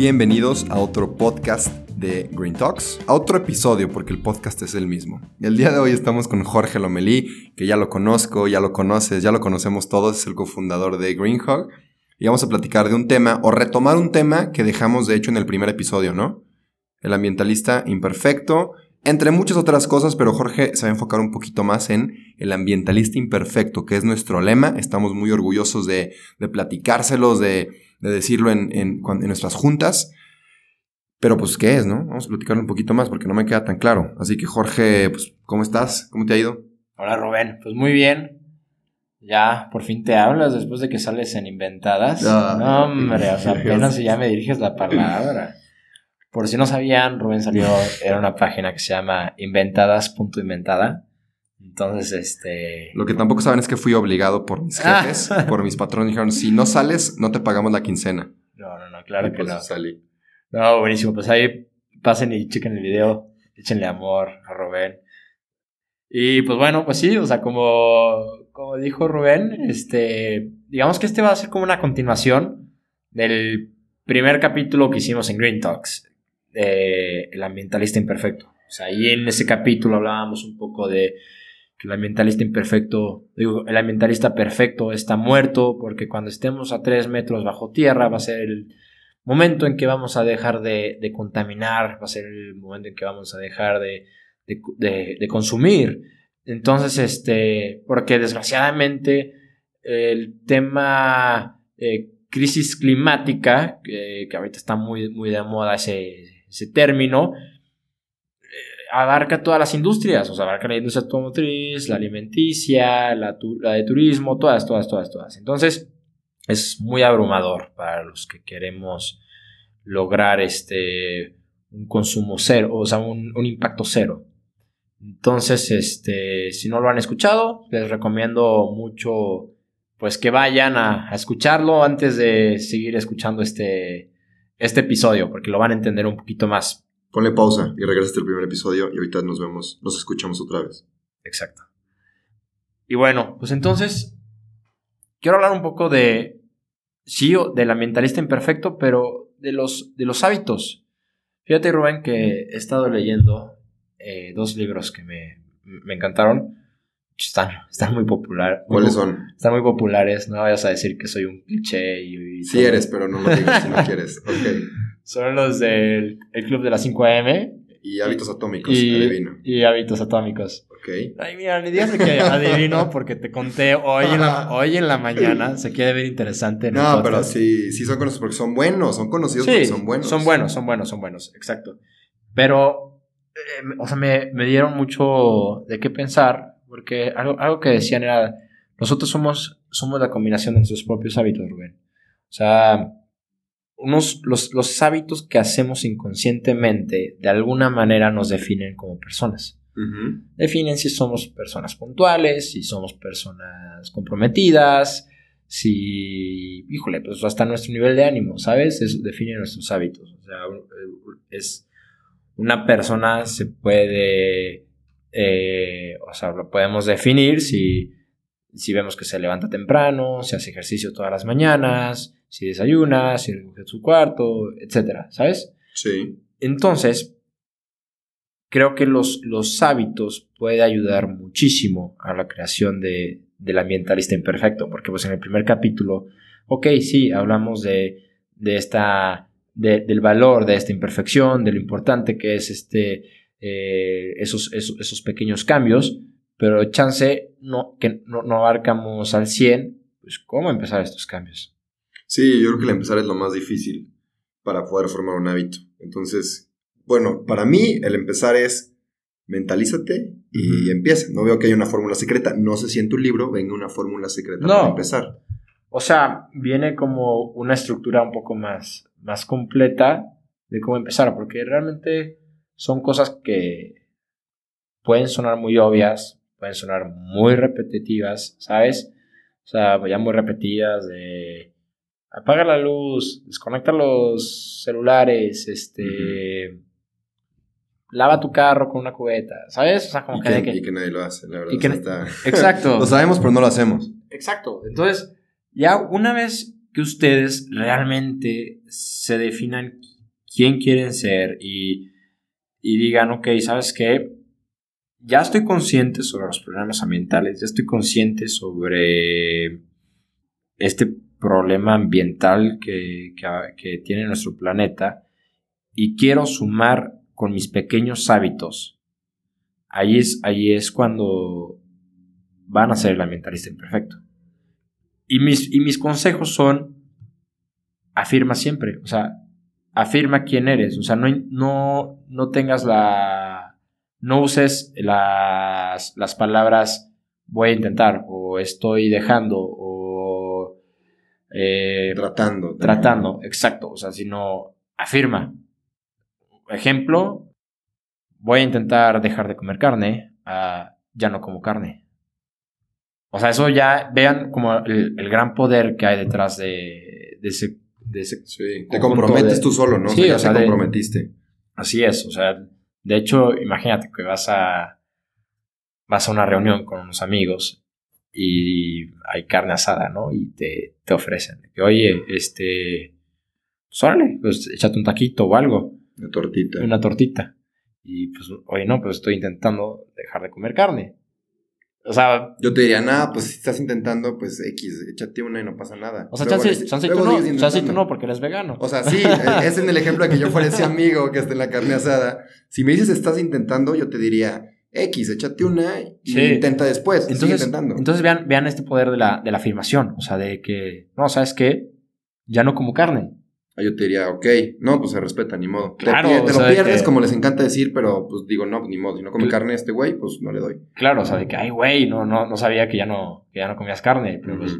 Bienvenidos a otro podcast de Green Talks, a otro episodio porque el podcast es el mismo. El día de hoy estamos con Jorge Lomelí, que ya lo conozco, ya lo conoces, ya lo conocemos todos, es el cofundador de Greenhog y vamos a platicar de un tema o retomar un tema que dejamos de hecho en el primer episodio, ¿no? El ambientalista imperfecto, entre muchas otras cosas, pero Jorge se va a enfocar un poquito más en el ambientalista imperfecto, que es nuestro lema. Estamos muy orgullosos de, de platicárselos, de, de decirlo en, en, en, nuestras juntas. Pero pues, ¿qué es, no? Vamos a platicarlo un poquito más porque no me queda tan claro. Así que Jorge, pues, ¿cómo estás? ¿Cómo te ha ido? Hola Rubén, pues muy bien. Ya, por fin te hablas después de que sales en Inventadas. no, hombre, o sea, apenas ya me diriges la palabra. Por si no sabían, Rubén salió, era una página que se llama inventadas.inventada. Entonces, este... Lo que tampoco saben es que fui obligado por mis jefes, por mis patrones. Dijeron, si no sales, no te pagamos la quincena. No, no, no, claro que no. Salí. No, buenísimo. Pues ahí pasen y chequen el video. Échenle amor a Rubén. Y pues bueno, pues sí, o sea, como, como dijo Rubén, este, digamos que este va a ser como una continuación del primer capítulo que hicimos en Green Talks, de El ambientalista imperfecto. O sea, ahí en ese capítulo hablábamos un poco de que el ambientalista imperfecto, digo, el ambientalista perfecto está muerto porque cuando estemos a tres metros bajo tierra va a ser el momento en que vamos a dejar de, de contaminar, va a ser el momento en que vamos a dejar de de, consumir. Entonces, este, porque desgraciadamente el tema eh, crisis climática, que ahorita está muy, muy de moda ese, ese término, abarca todas las industrias, o sea, abarca la industria automotriz, la alimenticia, la, de turismo, todas, todas, todas, todas. Entonces, es muy abrumador para los que queremos lograr este, un consumo cero, o sea, un, un impacto cero. Entonces, este, si no lo han escuchado, les recomiendo mucho pues que vayan a, escucharlo antes de seguir escuchando este, este episodio, porque lo van a entender un poquito más. Ponle pausa y regresa al primer episodio y ahorita nos vemos, nos escuchamos otra vez. Exacto. Y bueno, pues entonces quiero hablar un poco de, sí, del ambientalista imperfecto, pero de los, de los hábitos. Fíjate, Rubén, que he estado leyendo eh, dos libros que me, me encantaron. Están, están muy populares. ¿Cuáles son? Están muy populares. No vayas a decir que soy un cliché y. sí eres, pero no lo digas si no quieres. Okay. Son los del el Club de las 5 AM. Y Hábitos Atómicos, y, adivino. Y Hábitos Atómicos. Ok. Ay, mira, ni digas que adivino porque te conté hoy en la, hoy en la mañana. Se quiere ver interesante. no, pero sí, sí son conocidos porque son buenos. Son conocidos porque son buenos. Son buenos, son buenos, son buenos. Exacto. Pero eh, o sea, me, me, dieron mucho de qué pensar, porque algo, algo que decían era, nosotros somos, somos la combinación de nuestros propios hábitos, Rubén. O sea, unos, los, los hábitos que hacemos inconscientemente de alguna manera nos definen como personas. Definen si somos personas puntuales, si somos personas comprometidas, si, híjole, pues hasta nuestro nivel de ánimo, ¿sabes? Eso define nuestros hábitos. O sea, es, una persona se puede, eh, o sea, lo podemos definir si, si vemos que se levanta temprano, si hace ejercicio todas las mañanas, si desayuna, si recoge su cuarto, etcétera, ¿sabes? Sí. Entonces, creo que los, los hábitos pueden ayudar muchísimo a la creación de, del ambientalista imperfecto, porque pues en el primer capítulo, ok, sí, hablamos de, de esta del valor de esta imperfección, de lo importante que es este, eh, esos, esos, pequeños cambios, pero chance no, que no, no, abarcamos al 100, pues cómo empezar estos cambios. Sí, yo creo que el empezar es lo más difícil para poder formar un hábito. Entonces, bueno, para mí el empezar es mentalízate y empieza. No veo que haya una fórmula secreta. No sé si en tu libro venga una fórmula secreta para empezar. O sea, viene como una estructura un poco más, más completa de cómo empezar, porque realmente son cosas que pueden sonar muy obvias, pueden sonar muy repetitivas, ¿sabes? O sea, ya muy repetidas de apaga la luz, desconecta los celulares, este lava tu carro con una cubeta, ¿sabes? O sea, como y que, que, y que nadie lo hace, la verdad. y que- o sea, está- Exacto. lo sabemos, pero no lo hacemos. Exacto. Entonces, ya una vez que ustedes realmente se definan quién quieren ser y, y digan, ok, ¿sabes qué? Ya estoy consciente sobre los problemas ambientales, ya estoy consciente sobre este problema ambiental que, que, tiene nuestro planeta y quiero sumar con mis pequeños hábitos. Ahí es, ahí es cuando van a ser el ambientalista imperfecto. Y mis, y mis consejos son, afirma siempre, o sea, afirma quién eres, o sea, no, no, no tengas la, no uses las, las palabras voy a intentar, o estoy dejando, o eh, Tratando. también. tratando, exacto, o sea, sino afirma. Ejemplo, voy a intentar dejar de comer carne, a ya no como carne. O sea, eso ya vean como el, el gran poder que hay detrás de, de ese, de ese- Sí, te comprometes de- tú solo, ¿no? Sí, ya o sea, te de- comprometiste. Así es, o sea, de hecho, imagínate que vas a vas a una reunión con unos amigos y hay carne asada, ¿no? Y te, te ofrecen que, oye, este, pues órale, pues échate un taquito o algo, La tortita. una tortita. Y pues, oye, no, pues estoy intentando dejar de comer carne. O sea, Yo te diría, nada, pues si estás intentando, pues X, échate una y no pasa nada. o sea, Luego chance, chance tú no, chance tú no, porque eres vegano. O sea, sí, e- es en el ejemplo de que yo fuera ese amigo que está en la carne asada. Si me dices estás intentando, yo te diría X, échate una y Sí. intenta después. sigue Entonces, intentando. entonces vean, vean este poder de la, de la afirmación. O sea, de que, no, ¿sabes qué? Ya no como carne. Ah, yo te diría, ok, no, pues se respeta, ni modo. Te Claro, te, sea, lo de pierdes que- como les encanta decir, pero pues digo, no, ni modo. Si no come Cl- carne este güey, pues no le doy. Claro, o sea, de que, ay, güey, no, no, no sabía que ya no, que ya no comías carne. Pero pues,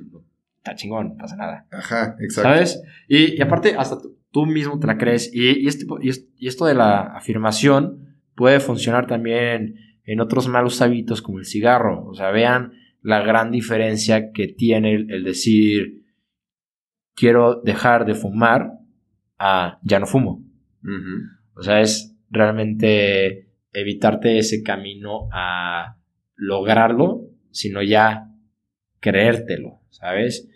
está chingón, no pasa nada. Ajá, exacto. ¿Sabes? Y, y aparte, hasta tú, mismo te la crees. Y, y este, y, es- y esto de la afirmación puede funcionar también en otros malos hábitos como el cigarro. O sea, vean la gran diferencia que tiene el, decir, quiero dejar de fumar a ya no fumo. O sea, es realmente evitarte ese camino a lograrlo, sino ya creértelo, ¿sabes?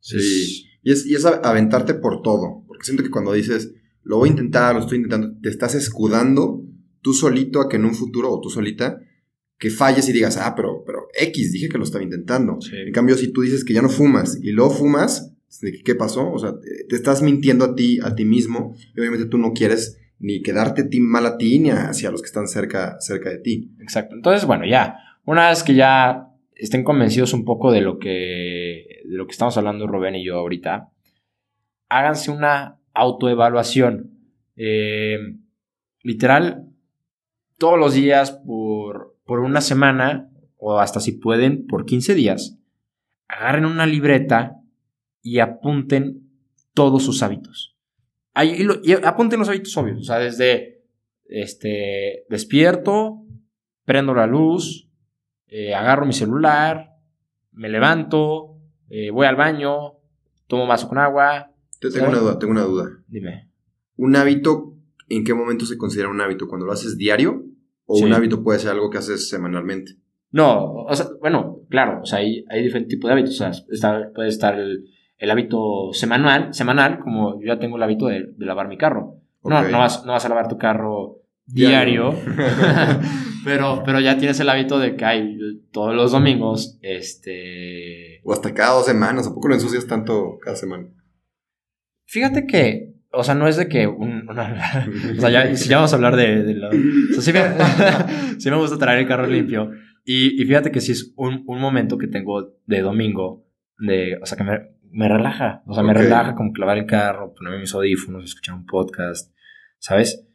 Sí. Es- Y es, y es aventarte por todo. Porque siento que cuando dices, lo voy a intentar, lo estoy intentando, te estás escudando tú solito a que en un futuro, o tú solita, que falles y digas, ah, pero, pero X, dije que lo estaba intentando. Sí. En cambio, si tú dices que ya no fumas y luego fumas, ¿de qué- ¿qué pasó? O sea, te- estás mintiendo a ti, a ti mismo, y obviamente tú no quieres ni quedarte ti mal a ti, ni hacia los que están cerca, cerca de ti. Exacto. Entonces, bueno, ya, una vez que ya estén convencidos un poco de lo que, de lo que estamos hablando Rubén y yo ahorita, háganse una autoevaluación. Eh, literal, todos los días por, por una semana, o hasta si pueden, por 15 días, agarren una libreta y apunten todos sus hábitos. Ahí- y, apunten los hábitos obvios, o sea, desde este, despierto, prendo la luz, eh, agarro mi celular, me levanto, eh, voy al baño, tomo vaso con agua. Te tengo ¿Sabes? una duda, tengo una duda. Dime. ¿Un hábito, en qué momento se considera un hábito? ¿Cuando lo haces diario? ¿O Sí. un hábito puede ser algo que haces semanalmente? No, o sea, bueno, claro, o sea, hay, hay diferentes tipos de hábitos. O sea, está- puede estar el, el hábito semanal, semanal, como yo ya tengo el hábito de, de lavar mi carro. No, no, vas, no vas a lavar tu carro diario, pero, pero ya tienes el hábito de que hay todos los domingos, este... O hasta cada dos semanas. ¿A poco lo ensucias tanto cada semana? Fíjate que, o sea, no es de que un- una... O sea, ya, si ya vamos a hablar de, de lo... o sea, sí, me, sí me gusta traer el carro limpio. Y, y fíjate que sí es un, un momento que tengo de domingo, de, o sea, que me, me relaja. O sea, me Ok. relaja como clavar el carro, ponerme mis audífonos, escuchar un podcast, ¿sabes?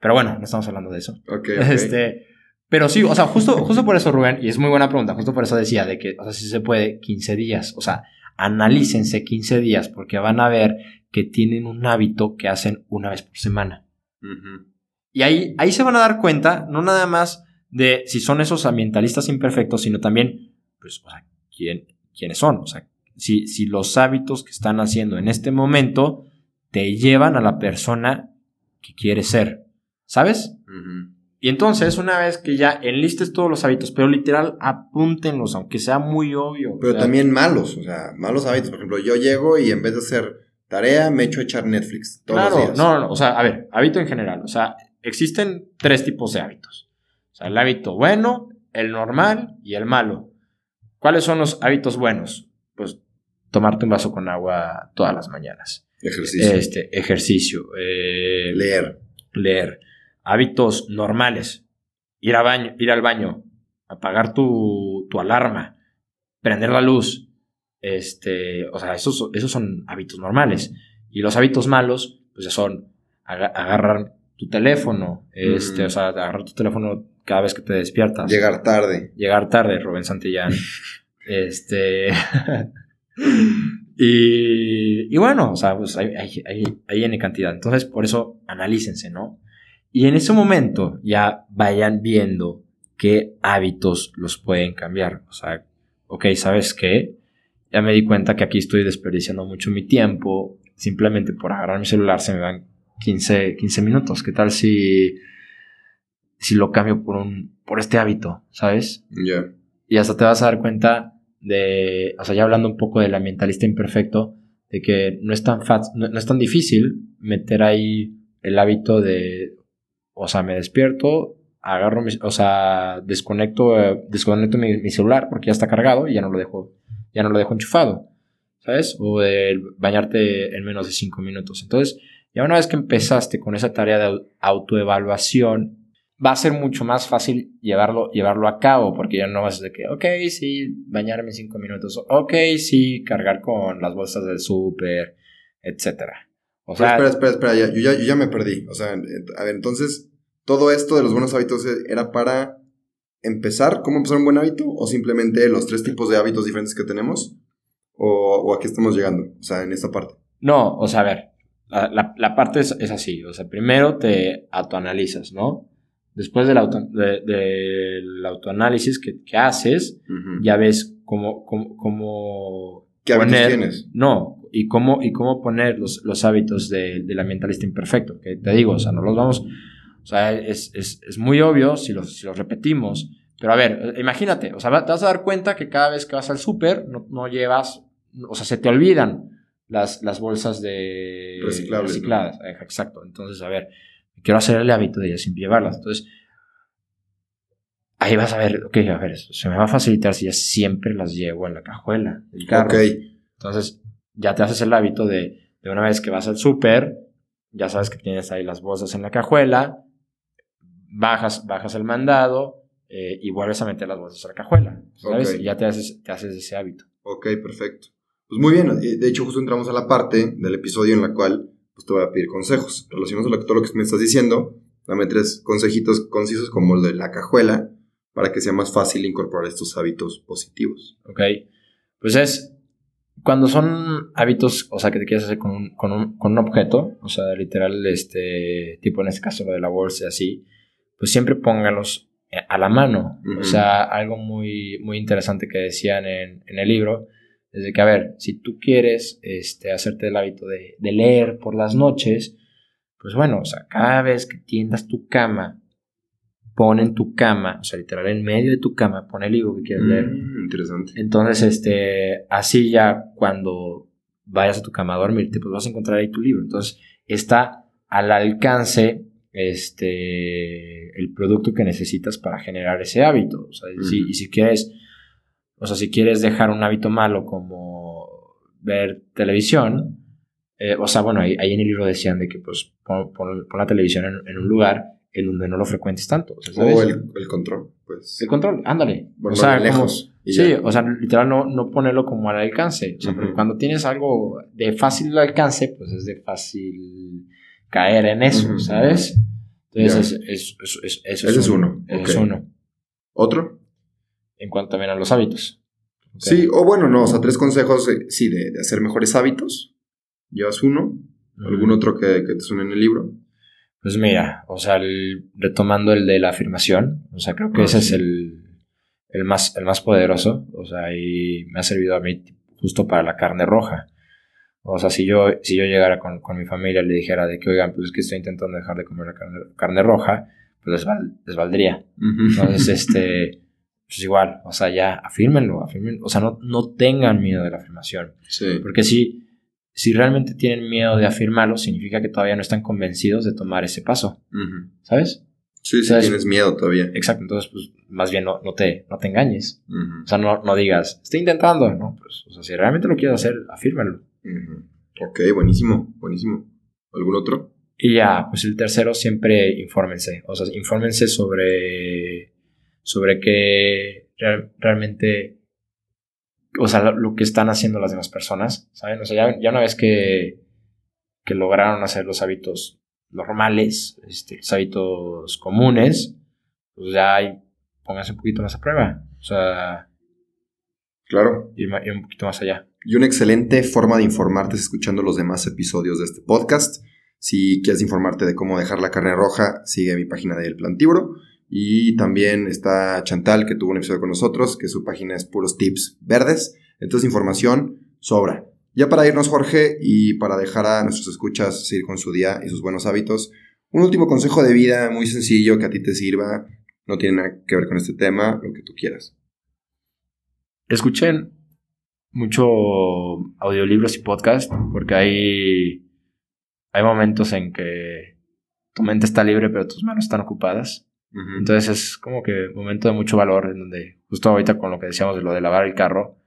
Pero bueno, no estamos hablando de eso. Ok, ok. Este, Pero sí, o sea, justo, justo por eso, Rubén, y es muy buena pregunta, justo por eso decía de que, o sea, si se puede 15 días, o sea, analícense 15 días porque van a ver que tienen un hábito que hacen una vez por semana. Y ahí, ahí se van a dar cuenta, no nada más de si son esos ambientalistas imperfectos, sino también, pues, o sea, quién, quiénes son, o sea, si, si los hábitos que están haciendo en este momento te llevan a la persona que quieres ser, ¿sabes? Y entonces, una vez que ya enlistes todos los hábitos, pero literal, apúntenlos, aunque sea muy obvio. Pero también malos, o sea, malos hábitos. Por ejemplo, yo llego y en vez de hacer tarea, me echo a echar Netflix todos claro, los días. No, no, o sea, a ver, hábito en general. O sea, existen tres tipos de hábitos. O sea, el hábito bueno, el normal y el malo. ¿Cuáles son los hábitos buenos? Pues tomarte un vaso con agua todas las mañanas. Ejercicio. Este, ejercicio. eh, Leer. leer. Hábitos normales. Ir, a baño, ir al baño. Apagar tu, tu alarma. Prender la luz. Este, o sea, esos, esos son hábitos normales. Y los hábitos malos, pues ya son aga- agarrar tu teléfono. Este, Mm. o sea, agarrar tu teléfono cada vez que te despiertas. Llegar tarde. Llegar tarde, Rubén Santillán. este. y, y bueno, o sea, pues hay, hay, hay, hay N cantidad. Entonces, por eso analícense, ¿no? Y en ese momento ya vayan viendo qué hábitos los pueden cambiar. O sea, ok, ¿sabes qué? Ya me di cuenta que aquí estoy desperdiciando mucho mi tiempo. Simplemente por agarrar mi celular se me van 15, 15 minutos. ¿Qué tal si, si lo cambio por, un, por este hábito? ¿Sabes? Ya. Y hasta te vas a dar cuenta de, o sea, ya hablando un poco del ambientalista imperfecto, de que no es tan no, no es tan difícil meter ahí el hábito de, o sea, me despierto, agarro, mi, o sea, desconecto, eh, desconecto mi, celular porque ya está cargado y ya no lo dejo, ya no lo dejo enchufado, ¿sabes? O de bañarte en menos de cinco minutos. Entonces, ya una vez que empezaste con esa tarea de autoevaluación, va a ser mucho más fácil llevarlo, llevarlo a cabo, porque ya no vas de que, ok, sí, bañarme cinco minutos, ok, sí, cargar con las bolsas del súper, etcétera. O sea, espera, espera, espera, ya, yo, ya, yo ya me perdí. O sea, a ver, entonces, todo esto de los buenos hábitos era para empezar, cómo empezar un buen hábito, o simplemente los tres tipos de hábitos diferentes que tenemos, o, o a qué estamos llegando, o sea, en esta parte. No, o sea, a ver, la, la, la parte es, es, así, o sea, primero te autoanalizas, ¿no? Después del, auto, de, del autoanálisis que, que haces, uh -huh. ya ves cómo, cómo, cómo ¿Qué hábitos tienes? No, y cómo, y cómo poner los, los hábitos de, del ambientalista imperfecto, que te digo, o sea, no los vamos, o sea, es, es, es muy obvio si los, si los repetimos, pero a ver, imagínate, o sea, te vas a dar cuenta que cada vez que vas al súper no, no, llevas, o sea, se te olvidan las, las bolsas de reciclables. recicladas. ¿no? Exacto, entonces, a ver, quiero hacer el hábito de siempre llevarlas, entonces ahí vas a ver, ok, a ver, se me va a facilitar si ya siempre las llevo en la cajuela del carro. Ok. Entonces, ya te haces el hábito de, de una vez que vas al súper, ya sabes que tienes ahí las bolsas en la cajuela, bajas, bajas el mandado eh, y vuelves a meter las bolsas en la cajuela. ¿Sabes? Okay. Y ya te haces, te haces ese hábito. Ok, perfecto. Pues muy bien, de hecho justo entramos a la parte del episodio en la cual pues, te voy a pedir consejos. Relacionados a todo lo que me estás diciendo, dame tres consejitos concisos como el de la cajuela para que sea más fácil incorporar estos hábitos positivos. Ok, pues es cuando son hábitos, o sea, que te quieres hacer con un, con un, con un objeto, o sea, literal, este tipo en este caso lo de la bolsa así, pues siempre póngalos a la mano. Uh -huh. O sea, algo muy, muy interesante que decían en, en el libro es de que, a ver, si tú quieres este, hacerte el hábito de, de leer por las noches, pues bueno, o sea, cada vez que tiendas tu cama, pon en tu cama, o sea, literal, en medio de tu cama, pon el libro que quieres mm, leer. Interesante. Entonces, este, así ya cuando vayas a tu cama a dormirte, pues vas a encontrar ahí tu libro. Entonces, está al alcance este, el producto que necesitas para generar ese hábito. O sea, si, y si quieres, o sea, si quieres dejar un hábito malo como ver televisión, eh, o sea, bueno, ahí, ahí, en el libro decían de que pues pon, pon, pon la televisión en, en, un lugar en donde no lo frecuentes tanto. O, sea, ¿sabes? o el, el, control, pues. El control, ándale. Bueno, o sea, lejos. Como, sí, o sea, literal no, no ponerlo como al alcance. O sea, uh -huh. cuando tienes algo de fácil alcance, pues es de fácil caer en eso, uh -huh. ¿sabes? Entonces, yeah. es, es, es, eso Ese es uno. Es okay. uno. ¿Otro? En cuanto también a los hábitos. Sí, o bueno, no, o sea, tres consejos, sí, de, hacer mejores hábitos. Llevas uno. ¿Algún otro que, te suene en el libro? Pues mira, o sea, retomando el de la afirmación, o sea, creo que ah, ese es el, el, más, el más poderoso, o sea, y me ha servido a mí justo para la carne roja. O sea, si yo, si yo llegara con, mi familia y le dijera de que, oigan, pues es que estoy intentando dejar de comer la carne, roja, pues les, valdría. Entonces, este, pues igual, o sea, ya afírmenlo, afírmenlo. O sea, no, no tengan miedo de la afirmación. Sí. Porque si, si realmente tienen miedo de afirmarlo, significa que todavía no están convencidos de tomar ese paso. ¿Sabes? Sí, sí, tienes miedo todavía. Exacto, entonces, pues, más bien no, no, te, no te engañes. O sea, no, no digas, estoy intentando, ¿no? Pues, o sea, si realmente lo quieres hacer, afírmalo. Ok, buenísimo, buenísimo. ¿Algún otro? Y ya, pues el tercero siempre infórmense. O sea, infórmense sobre, sobre qué realmente, o sea, lo, que están haciendo las demás personas, ¿saben? O sea, ya, una vez que, que lograron hacer los hábitos normales, este, los hábitos comunes, pues ya hay, pónganse un poquito más a prueba. O sea, claro. Ir un poquito más allá. Y una excelente forma de informarte es escuchando los demás episodios de este podcast. Si quieres informarte de cómo dejar la carne roja, sigue mi página de El Plantívoro. Y también está Chantal, que tuvo un episodio con nosotros, que su página es puros tips verdes. Entonces, información sobra. Ya para irnos, Jorge, y para dejar a nuestros escuchas seguir con su día y sus buenos hábitos, un último consejo de vida muy sencillo que a ti te sirva. No tiene nada que ver con este tema, lo que tú quieras. Escuchen mucho audiolibros y podcast, porque hay, hay momentos en que tu mente está libre, pero tus manos están ocupadas. Entonces es como que un momento de mucho valor, en donde justo ahorita con lo que decíamos de lo de lavar el carro,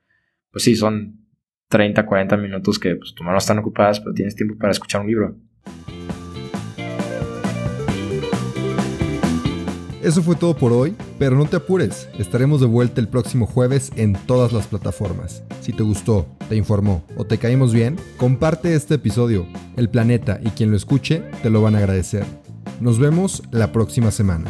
pues sí, son 30, 40 minutos que pues, tus manos están ocupadas, pero tienes tiempo para escuchar un libro. Eso fue todo por hoy, pero no te apures, estaremos de vuelta el próximo jueves en todas las plataformas. Si te gustó, te informó o te caímos bien, comparte este episodio. El planeta y quien lo escuche te lo van a agradecer. Nos vemos la próxima semana.